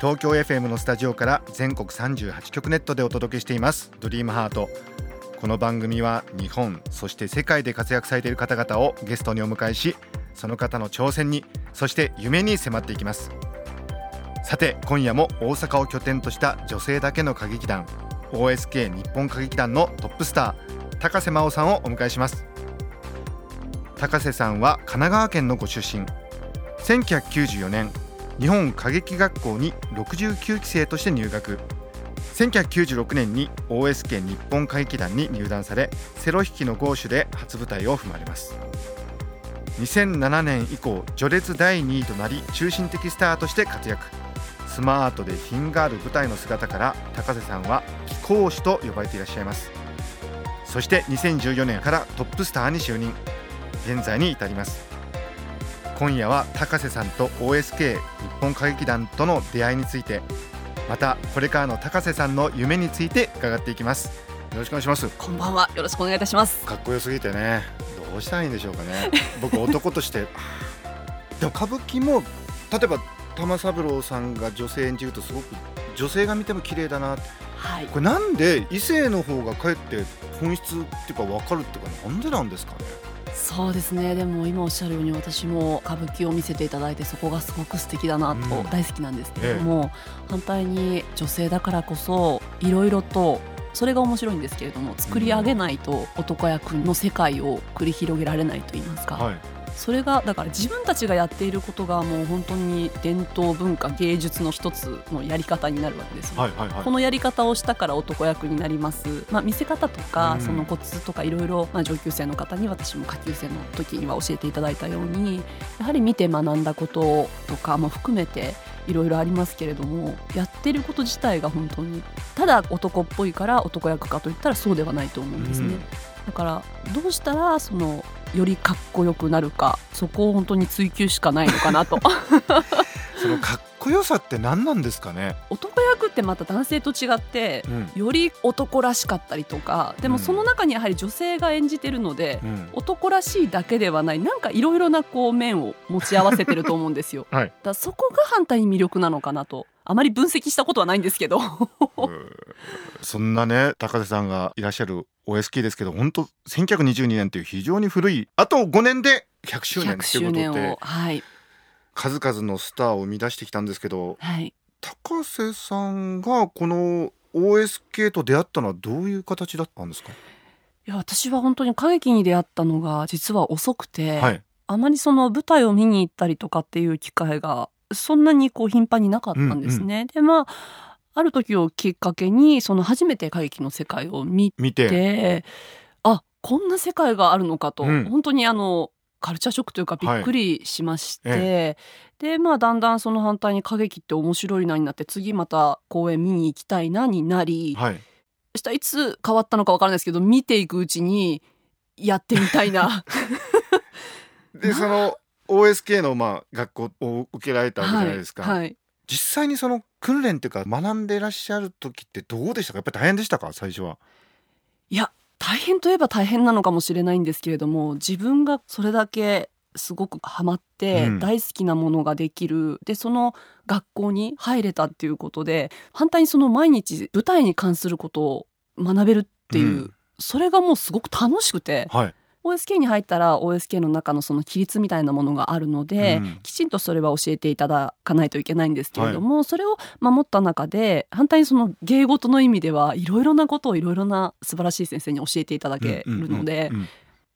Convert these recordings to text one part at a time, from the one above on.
東京 FM のスタジオから全国38局ネットでお届けしています。ドリームハート。この番組は日本そして世界で活躍されている方々をゲストにお迎えしその方の挑戦にそして夢に迫っていきます。さて今夜も大阪を拠点とした女性だけの歌劇団 OSK 日本歌劇団のトップスター高瀬真央さんをお迎えします。高瀬さんは神奈川県のご出身。1994年日本歌劇学校に69期生として入学。1996年に OSK 日本歌劇団に入団されセロ弾きの豪手で初舞台を踏まれます。2007年以降序列第2位となり中心的スターとして活躍。スマートで品がある舞台の姿から高瀬さんは貴公子と呼ばれていらっしゃいます。そして2014年からトップスターに就任。現在に至ります。今夜は高瀬さんと OSK 日本歌劇団との出会いについてまたこれからの高瀬さんの夢について伺っていきます。よろしくお願いします。こんばんは。よろしくお願いいたします。かっこよすぎてね。どうしたらいいんでしょうかね。僕男として。でも歌舞伎も例えば玉三郎さんが女性演じるとすごく女性が見ても綺麗だな。はい。これなんで異性の方がかえって本質っていうか分かるっていうかなんでなんですかねそうですね。でも今おっしゃるように私も歌舞伎を見せていただいてそこがすごく素敵だなとうん。大好きなんですけれども、反対に女性だからこそいろいろとそれが面白いんですけれども作り上げないと男役の世界を繰り広げられないと言いますか、はいそれがだから自分たちがやっていることがもう本当に伝統文化芸術の一つのやり方になるわけですよ、はいはいはい。このやり方をしたから男役になります、まあ、見せ方とか、うん。そのコツとかいろいろまあ上級生の方に私も下級生の時には教えていただいたようにやはり見て学んだこととかも含めていろいろありますけれどもやってること自体が本当にただ男っぽいから男役かといったらそうではないと思うんですね。うん。だからどうしたらそのよりかっこよくなるかそこを本当に追求しかないのかなと。そのかっこよさって何なんですかね、男役ってまた男性と違ってうん。より男らしかったりとかでもその中にやはり女性が演じてるので、うん。男らしいだけではないなんかいろいろなこう面を持ち合わせてると思うんですよ。はい。だからそこが反対に魅力なのかなとあまり分析したことはないんですけど。そんなね高瀬さんがいらっしゃる OSK ですけど本当1922年という非常に古いあと5年で100周年100ということで。をはい、数々のスターを生み出してきたんですけどはい、高瀬さんがこの OSK と出会ったのはどういう形だったんですか、いや私は本当に歌劇に出会ったのが実は遅くて、はい。あまりその舞台を見に行ったりとかっていう機会がそんなにこう頻繁になかったんですね。でまあある時をきっかけにその初めて歌劇の世界を見見て。てあこんな世界があるのかと、うん。本当にあのカルチャーショックというかびっくりしまして、えでまあだんだんその反対に歌劇って面白いなになって次また公演見に行きたいなになり、はい。そしたらいつ変わったのかわからないですけど見ていくうちにやってみたいな。でその OSK のまあ学校を受けられたわけじゃないですか、はいはい実際にその訓練っていうか学んでいらっしゃる時ってどうでしたかやっぱり大変でしたか最初はいや大変といえば大変なのかもしれないんですけれども自分がそれだけすごくハマって大好きなものができる、でその学校に入れたっていうことで反対にその毎日舞台に関することを学べるっていう、うんそれがもうすごく楽しくてはい OSK に入ったら OSK の中のその規律みたいなものがあるので、うん。きちんとそれは教えていただかないといけないんですけれども、それを守った中で反対にその芸事の意味ではいろいろなことをいろいろな素晴らしい先生に教えていただけるので、うんうんうん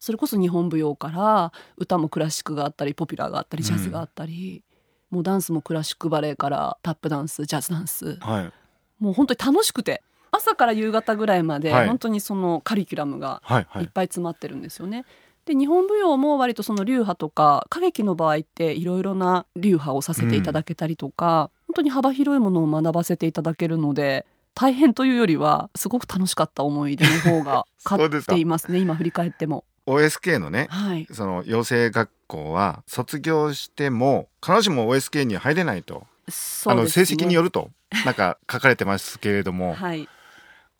それこそ日本舞踊から歌もクラシックがあったりポピュラーがあったりジャズがあったり、もうダンスもクラシックバレエからタップダンスジャズダンス。はい。もう本当に楽しくて朝から夕方ぐらいまではい。本当にそのカリキュラムがはいはい。いっぱい詰まってるんですよね。で日本舞踊も割とその流派とか歌劇の場合っていろいろな流派をさせていただけたりとか、本当に幅広いものを学ばせていただけるので大変というよりはすごく楽しかった思い出の方が 勝っですか。ていますね今振り返っても。OSK のねはい、その養成学校は卒業しても必ずしも OSK には入れないと、あの成績によるるとなんか書かれてますけれども、はい、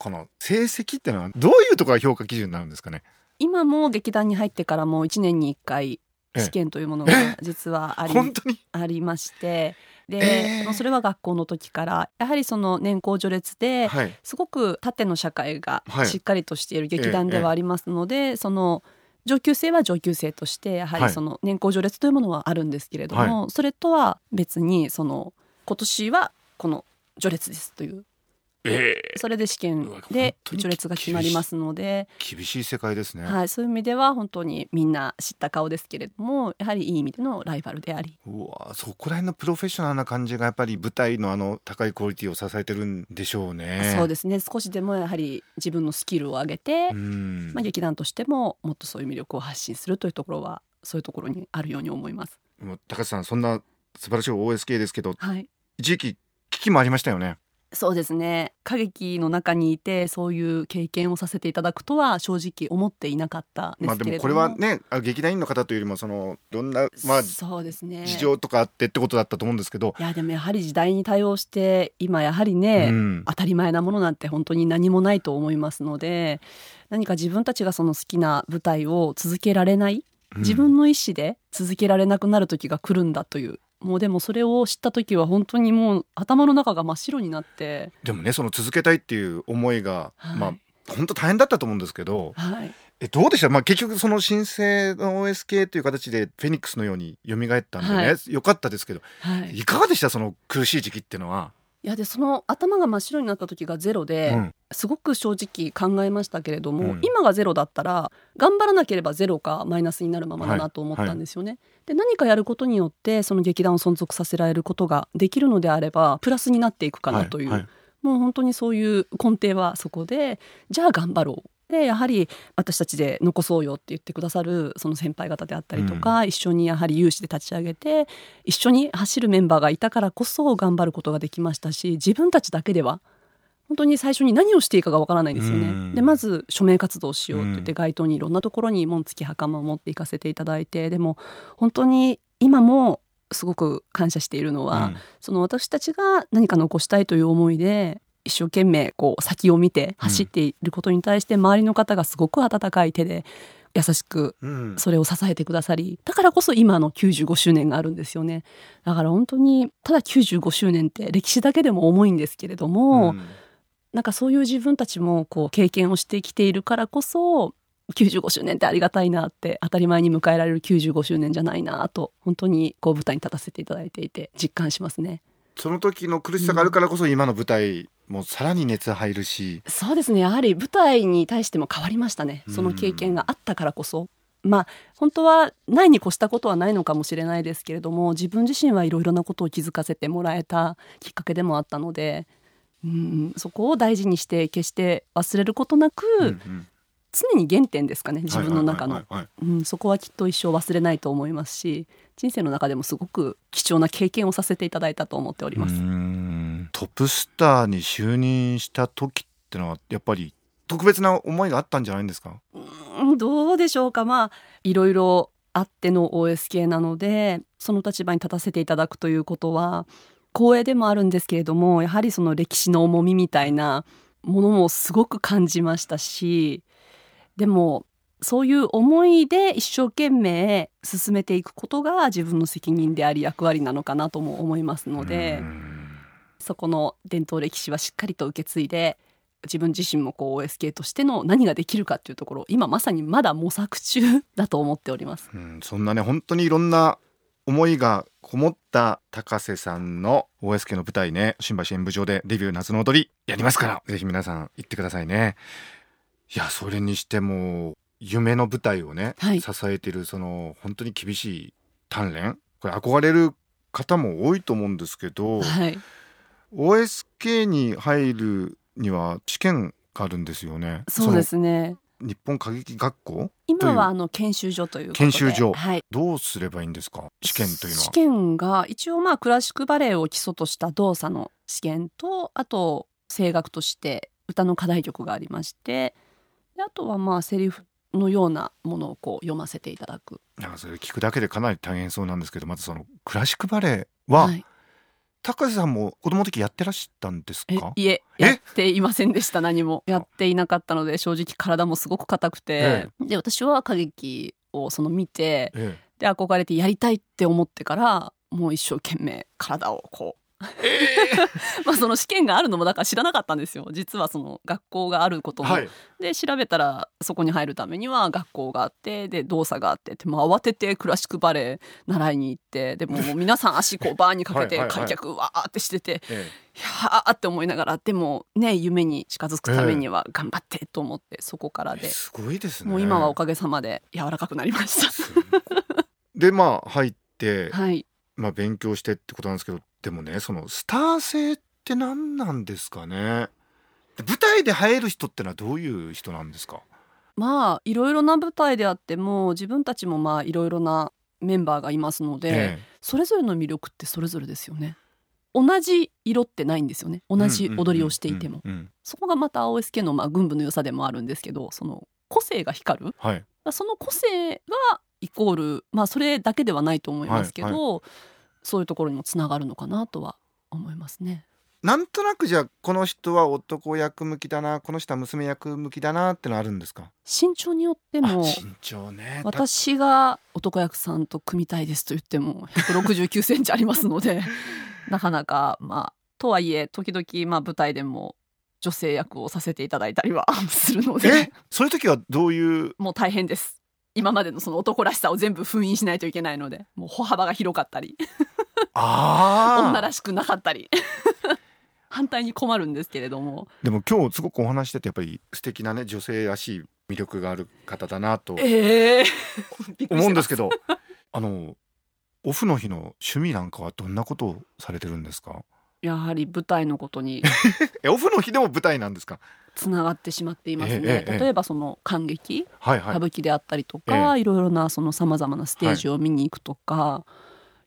この成績っていうのはどういうところが評価基準になるんですかね？今も劇団に入ってからも1年に1回ええ試験というものがえ実はあり本当に？ありましてで、えそれは学校の時からやはりその年功序列ではい。すごく縦の社会がはい。しっかりとしている劇団ではありますので、その上級生は上級生としてやははい。りその年功序列というものはあるんですけれども、それとは別にその今年はこの序列ですというええそれで試験。で序列が決まりますので、厳しい世界ですね、はい、そういう意味では本当にみんな知った顔ですけれどもやはりいい意味でのライバルであり。うわそこら辺のプロフェッショナルな感じがやっぱり舞台のあの高いクオリティを支えてるんでしょうね。そうですね。少しでもやはり自分のスキルを上げて、うん。まあ、劇団としてももっとそういう魅力を発信するというところはそういうところにあるように思います。高橋さんそんな素晴らしい OSK ですけどはい。一時期危機もありましたよねそうですね。歌劇の中にいてそういう経験をさせていただくとは正直思っていなかったまあですけれども、もこれはねあ劇団員の方というよりもそのいろんなまあそうですね。事情とかあってってことだったと思うんですけど、いやでもやはり時代に対応して今やはりね、うん。当たり前なものなんて本当に何もないと思いますので何か自分たちがその好きな舞台を続けられない？自分の意思で続けられなくなる時が来るんだというもうでもそれを知った時は本当にもう頭の中が真っ白になって、でもねその続けたいっていう思いが、はい。まあ本当大変だったと思うんですけどはい、えどうでした、まあ、結局その申請の OSK という形でフェニックスのように蘇ったんでね、はい。よかったですけどはい、いかがでした？その苦しい時期っていうのは。いやでその頭が真っ白になった時がゼロで、うんすごく正直考えましたけれども、うん。今がゼロだったら頑張らなければゼロかマイナスになるままだなと思ったんですよね。で何かやることによってその劇団を存続させられることができるのであればプラスになっていくかなという、はいはい。もう本当にそういう根底はそこでじゃあ頑張ろう。でやはり私たちで残そうよって言ってくださるその先輩方であったりとか、一緒にやはり有志で立ち上げて一緒に走るメンバーがいたからこそ頑張ることができましたし自分たちだけでは本当に最初に何をしていいかがわからないんですよね。うん。でまず署名活動をしようって言っうん。て街頭にいろんなところに紋付き袴を持って行かせていただいてでも本当に今もすごく感謝しているのは、うん。その私たちが何か残したいという思いで一生懸命こう先を見て走っていることに対して周りの方がすごく温かい手で優しくうん。それを支えてくださりだからこそ今の95周年があるんですよね。だから本当にただ95周年って歴史だけでも重いんですけれども、うんなんかそういう自分たちもこう経験をしてきているからこそ95周年ってありがたいなって当たり前に迎えられる95周年じゃないなと本当にこう舞台に立たせていただいていて実感しますね。その時の苦しさがあるからこそ今の舞台もさらに熱入るし、そうですねやはり舞台に対しても変わりましたねその経験があったからこそ。まあ本当はないに越したことはないのかもしれないですけれども自分自身はいろいろなことを気づかせてもらえたきっかけでもあったので、うん、そこを大事にして決して忘れることなく、うんうん。常に原点ですかね自分の中の、そこはきっと一生忘れないと思いますし人生の中でもすごく貴重な経験をさせていただいたと思っております。トップスターに就任した時ってのはやっぱり特別な思いがあったんじゃないんですか？うんどうでしょうか。まあいろいろあっての OSK なのでその立場に立たせていただくということは光栄でもあるんですけれどもやはりその歴史の重みみたいなものもすごく感じましたしでもそういう思いで一生懸命進めていくことが自分の責任であり役割なのかなとも思いますので。そこの伝統歴史はしっかりと受け継いで自分自身もこう OSK としての何ができるかっていうところ今まさにまだ模索中だと思っております。うん、そんなね本当にいろんな思いがこもった高瀬さんの OSK の舞台ね新橋演舞場でデビュー夏の踊りやりますから。ぜひ皆さん行ってくださいね。いやそれにしても夢の舞台をね、はい。支えているその本当に厳しい鍛錬。これ憧れる方も多いと思うんですけど、はい、OSK に入るには試験があるんですよね。そうですね。日本歌劇学校？今はあの研修所という研修所。はい、どうすればいいんですか？試験というのは。試験が一応まあクラシックバレエを基礎とした動作の試験とあと声楽として歌の課題曲がありましてであとはまあセリフのようなものをこう読ませていただく。なんかそれ聞くだけでかなり大変そうなんですけどまずそのクラシックバレエは、はい高瀬さんも子供の時やってらっしゃったんですえかいええ？やっていませんでした。何も。やっていなかったので正直体もすごく硬くて、で私は歌劇をその見てえで憧れてやりたいって思ってからもう一生懸命体をこう まあその試験があるのもだから知らなかったんですよ。実はその学校があることも、えはい。で調べたらそこに入るためには学校があってで動作があってでもう慌ててクラシックバレエ習いに行ってでももう皆さん足こうバーにかけて はいはいはい。観客わーってしててえいやーって思いながらでもね夢に近づくためには頑張ってと思ってそこからで、えすごいですね。もう今はおかげさまで柔らかくなりましすごい。でまあ入って、た。はい。まあ勉強してってことなんですけどでもねそのスター性って何なんですかね？で舞台で映える人ってのはどういう人なんですか？まあいろいろな舞台であっても自分たちもまあいろいろなメンバーがいますので、えそれぞれの魅力ってそれぞれですよね。同じ色ってないんですよね。同じ踊りをしていても、そこがまた OSK のまあ軍部の良さでもあるんですけどその個性が光る。はい。その個性がイコールまあそれだけではないと思いますけど、そういうところにもつながるのかなとは思いますね。なんとなくじゃあこの人は男役向きだなこの人は娘役向きだなってのあるんですか？身長によってあも身長ね私が男役さんと組みたいですと言っても169センチありますので なかなかまあとはいえ時々まあ舞台でも女性役をさせていただいたりは するので。え？そういう時はどういう？もう大変です今までのその男らしさを全部封印しないといけないのでもう歩幅が広かったり。ああ 女らしくなかったり。反対に困るんですけれども。でも今日すごくお話しててやっぱり素敵なね女性らしい魅力がある方だなとええ びっくりしてます。思うんですけどあのオフの日の趣味なんかはどんなことをされてるんですか？やはり舞台のことに えオフの日でも舞台なんですか？つながってしまっていますね、ええええ例えばその感激はいはい。歌舞伎であったりとか、いろいろなそのさまざまなステージを見に行くとか、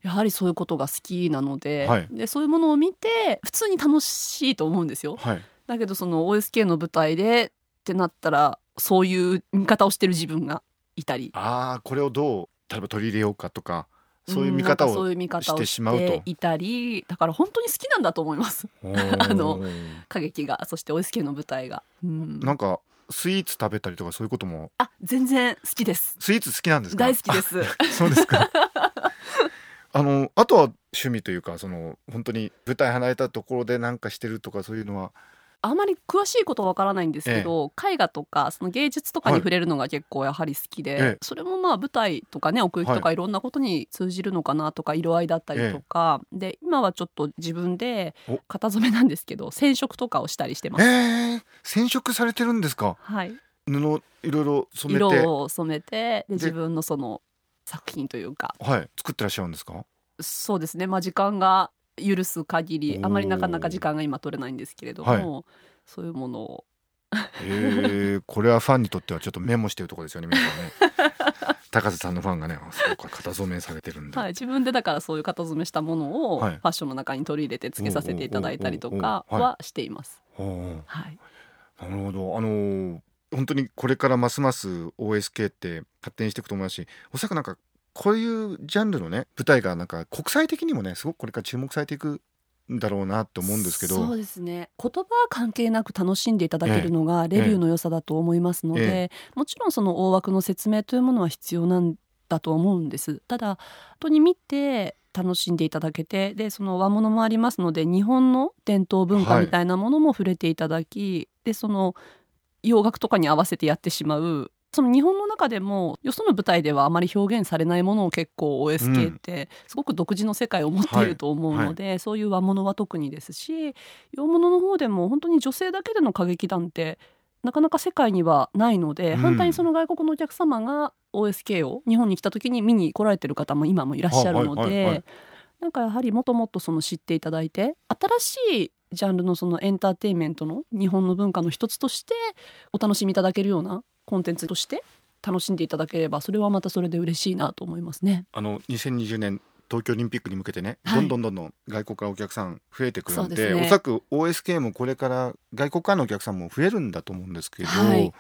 やはりそういうことが好きなので,、はい。でそういうものを見て普通に楽しいと思うんですよ。はい。だけどその OSK の舞台でってなったらそういう見方をしてる自分がいたり。ああこれをどう例えば取り入れようかとかそういう見方をしてしまうと。いたりだから本当に好きなんだと思います。あの歌劇がそして OSK の舞台が。うん。なんかスイーツ食べたりとかそういうことも。あ全然好きです。スイーツ好きなんですか？大好きです。そうですか。あのあとは趣味というかその本当に舞台離れたところでなんかしてるとかそういうのはあまり詳しいことはわからないんですけど、絵画とかその芸術とかに触れるのが結構やはり好きで、ええそれもまあ舞台とかね奥行きとかいろんなことに通じるのかなとか色合いだったりとか、で今はちょっと自分でお。型染めなんですけど染色とかをしたりしてまえす。ー、染色されてるんですか？はい、布いろいろ染めて。色を染めてで。自分のその作品というか。はい。作ってらっしゃるんですか？そうですね。まあ時間が許す限りあまりなかなか時間が今取れないんですけれども、そういうものを。えー、これはファンにとってはちょっとメモしてるところですよね皆さんね。高瀬さんのファンがねあそうか型染めされてるんだ、はい、自分でだからそういう型染めしたものをフはい。ァッションの中に取り入れてつけさせていただいたりとかはしています。ほはい、うなるほど。あのー本当にこれからますます OSK って発展していくと思いますしおそらくなんかこういうジャンルのね舞台がなんか国際的にもねすごくこれから注目されていくんだろうなって思うんですけど。そうですね。言葉は関係なく楽しんでいただけるのがレビューの良さだと思いますので、えもちろんその大枠の説明というものは必要なんだと思うんです。ただ本当に見て楽しんでいただけてでその和物もありますので日本の伝統文化みたいなものも触れていただき、でその洋楽とかに合わせてやってしまうその日本の中でもよその舞台ではあまり表現されないものを結構 OSK ってすごく独自の世界を持っていると思うので、そういう和物は特にですし洋物の方でも本当に女性だけでの歌劇団ってなかなか世界にはないので、うん。反対にその外国のお客様が OSK を日本に来た時に見に来られてる方も今もいらっしゃるのはいはいはいはい。でなんかやはりもっともっとその知っていただいて新しいジャンルのそのエンターテインメントの日本の文化の一つとしてお楽しみいただけるようなコンテンツとして楽しんでいただければそれはまたそれで嬉しいなと思いますね。あの2020年東京オリンピックに向けてね、はい。どんどんどんどん外国からお客さん増えてくるんでですね。おそらく OSK もこれから外国からのお客さんも増えるんだと思うんですけど、はい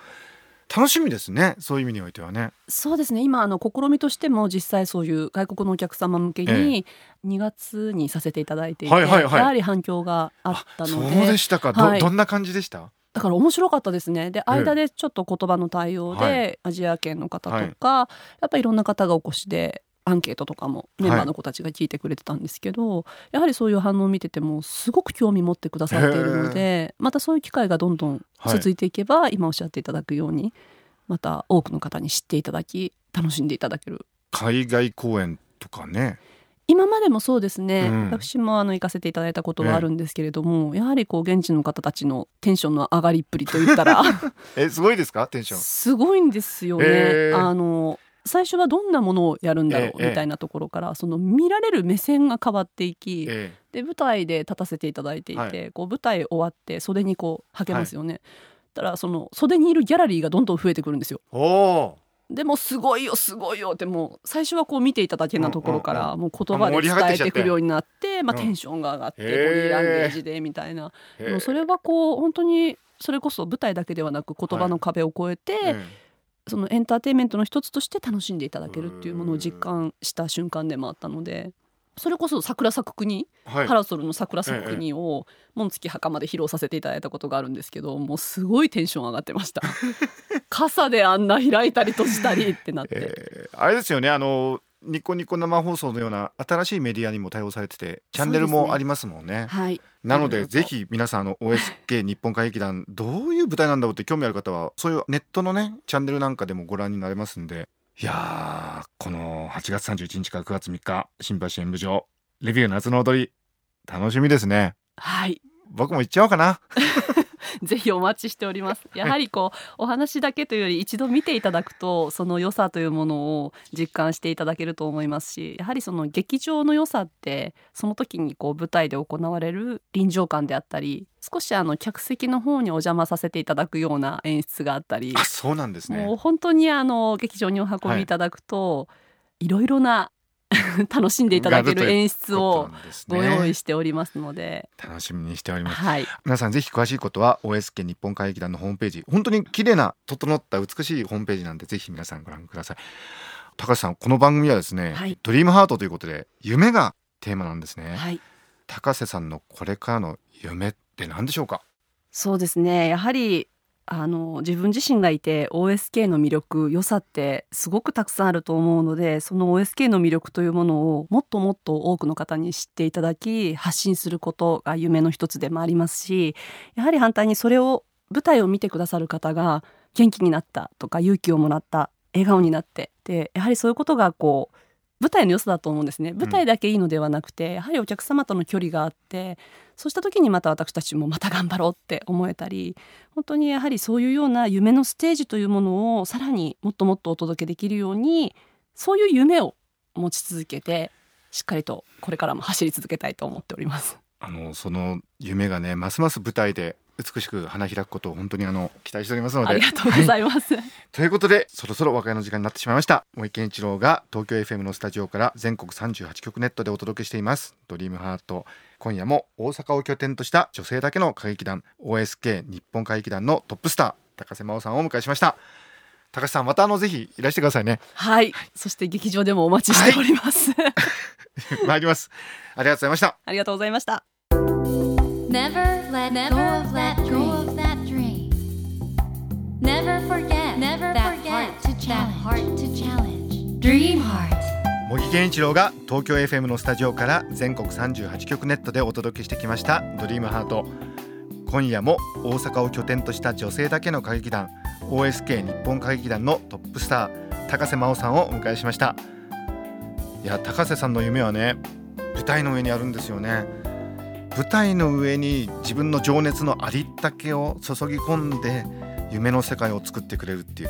楽しみですねそういう意味においてはね。そうですね。今あの試みとしても実際そういう外国のお客様向けに2月にさせていただいていて、はいはいはい。やはり反響があったそうのででしたか、はい。どどんな感じでした？だから面白かったですね。で間でちょっと言葉の対応で、はアジア圏の方とか、やっぱりいろんな方がお越しでアンケートとかもメンバーの子たちが聞いてくれてたんですけど、やはりそういう反応を見ててもすごく興味持ってくださっているのでまたそういう機会がどんどん続いていけば、今おっしゃっていただくようにまた多くの方に知っていただき楽しんでいただける。海外公演とかね。今までもそうですね、うん。私もあの行かせていただいたことはあるんですけれども、やはりこう現地の方たちのテンションの上がりっぷりといったら えすごいですか？テンション。すごいんですよね。あの最初はどんなものをやるんだろうええみたいなところから、その見られる目線が変わっていき、えで舞台で立たせていただいていて、はい。こう舞台終わって袖にこうはけますよね。たらその袖にいるギャラリーがどんどん増えてくるんですよ。でもすごいよすごいよ。ってもう最初はこう見ていただけなところからもう言葉で伝えてくるようになって、まあ、うんテンションが上がってボディーランゲージでみたいな、ー。でもそれはこう本当にそれこそ舞台だけではなく言葉の壁を越えて、えそのエンターテインメントの一つとして楽しんでいただけるっていうものを実感した瞬間でもあったのでそれこそ桜咲く国、えはい。パラソルの桜咲く国を紋付袴で披露させていただいたことがあるんですけどもうすごいテンション上がってました。傘であんな開いたり閉じたりってなって、えーあれですよねあのニコニコ生放送のような新しいメディアにも対応されててチャンネルもありますもんね。はい。なのでぜひ皆さんあの OSK 日本歌劇団どういう舞台なんだろうって興味ある方はそういうネットのねチャンネルなんかでもご覧になれますんで。いやーこの8月31日から9月3日新橋演舞場レビュー夏の踊り楽しみですね。はい。僕も行っちゃおうかな ぜひお待ちしております。やはりこうお話だけというより一度見ていただくとその良さというものを実感していただけると思いますし、やはりその劇場の良さってその時にこう舞台で行われる臨場感であったり、少しあの客席の方にお邪魔させていただくような演出があったり、あそうなんですね。もう本当にあの劇場にお運びいただくと、い、ろいろな 楽しんでいただける演出をご用意ししておりますので、楽しみにしております。はい。皆さんぜひ詳しいことは OSK 日本歌劇団のホームページ。本当に綺麗な整った美しいホームページなんでぜひ皆さんご覧ください。高橋さんこの番組はですね、はい。ドリームハートということで夢がテーマなんですね、はい。高瀬さんのこれからの夢って何でしょうか？そうですね。やはりあの自分自身がいて OSK の魅力良さってすごくたくさんあると思うのでその OSK の魅力というものをもっともっと多くの方に知っていただき発信することが夢の一つでもありますしやはり反対にそれを舞台を見てくださる方が元気になったとか勇気をもらった笑顔になってでやはりそういうことがこう舞台の良さだと思うんですね舞台だけいいのではなくて、やはりお客様との距離があってそうした時にまた私たちもまた頑張ろうって思えたり本当にやはりそういうような夢のステージというものをさらにもっともっとお届けできるようにそういう夢を持ち続けてしっかりとこれからも走り続けたいと思っております。あのその夢がねますます舞台で美しく花開くことを本当にあの期待しておりますので。ありがとうございます。ということでそろそろお別れの時間になってしまいました。森健一郎が東京 FM のスタジオから全国38局ネットでお届けしています。ドリームハート。今夜も大阪を拠点とした女性だけの歌劇団 OSK 日本歌劇団のトップスター高瀬真央さんをお迎えしました。高瀬さんまたあのぜひいらしてくださいね。はい、そして劇場でもお待ちしております。参ります。ありがとうございました。ありがとうございました。Never let go of that go of that dream. Never forget never that forget heart to that heart to challenge. Dream heart. 茂木健一郎が東京 FM のスタジオから全国38局ネットでお届けしてきましたドリームハート今夜も大阪を拠点とした女性だけの歌劇団 OSK 日本歌劇団のトップスター高瀬真央さんをお迎えしましたいや高瀬さんの夢はね舞台の上にあるんですよね舞台の上に自分の情熱のありったけを注ぎ込んで夢の世界を作ってくれるっていう。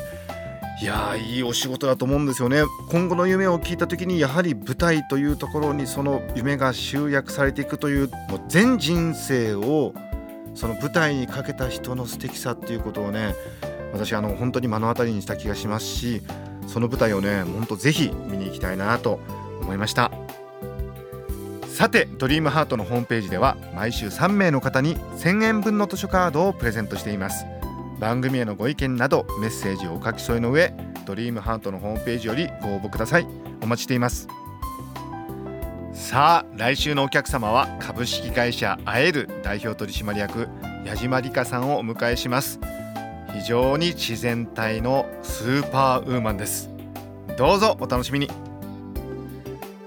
いやーいいお仕事だと思うんですよね。今後の夢を聞いた時にやはり舞台というところにその夢が集約されていくというもう全人生をその舞台にかけた人の素敵さっていうことをね私あの本当に目の当たりにした気がしますしその舞台をね本当ぜひ見に行きたいなと思いました。さてドリームハートのホームページでは毎週3名の方に1000円分の図書カードをプレゼントしています。番組へのご意見などメッセージをお書き添えの上ドリームハートのホームページよりご応募ください。お待ちしています。さあ来週のお客様は株式会社あえる代表取締役矢島理香さんをお迎えします。非常に自然体のスーパーウーマンです。どうぞお楽しみに。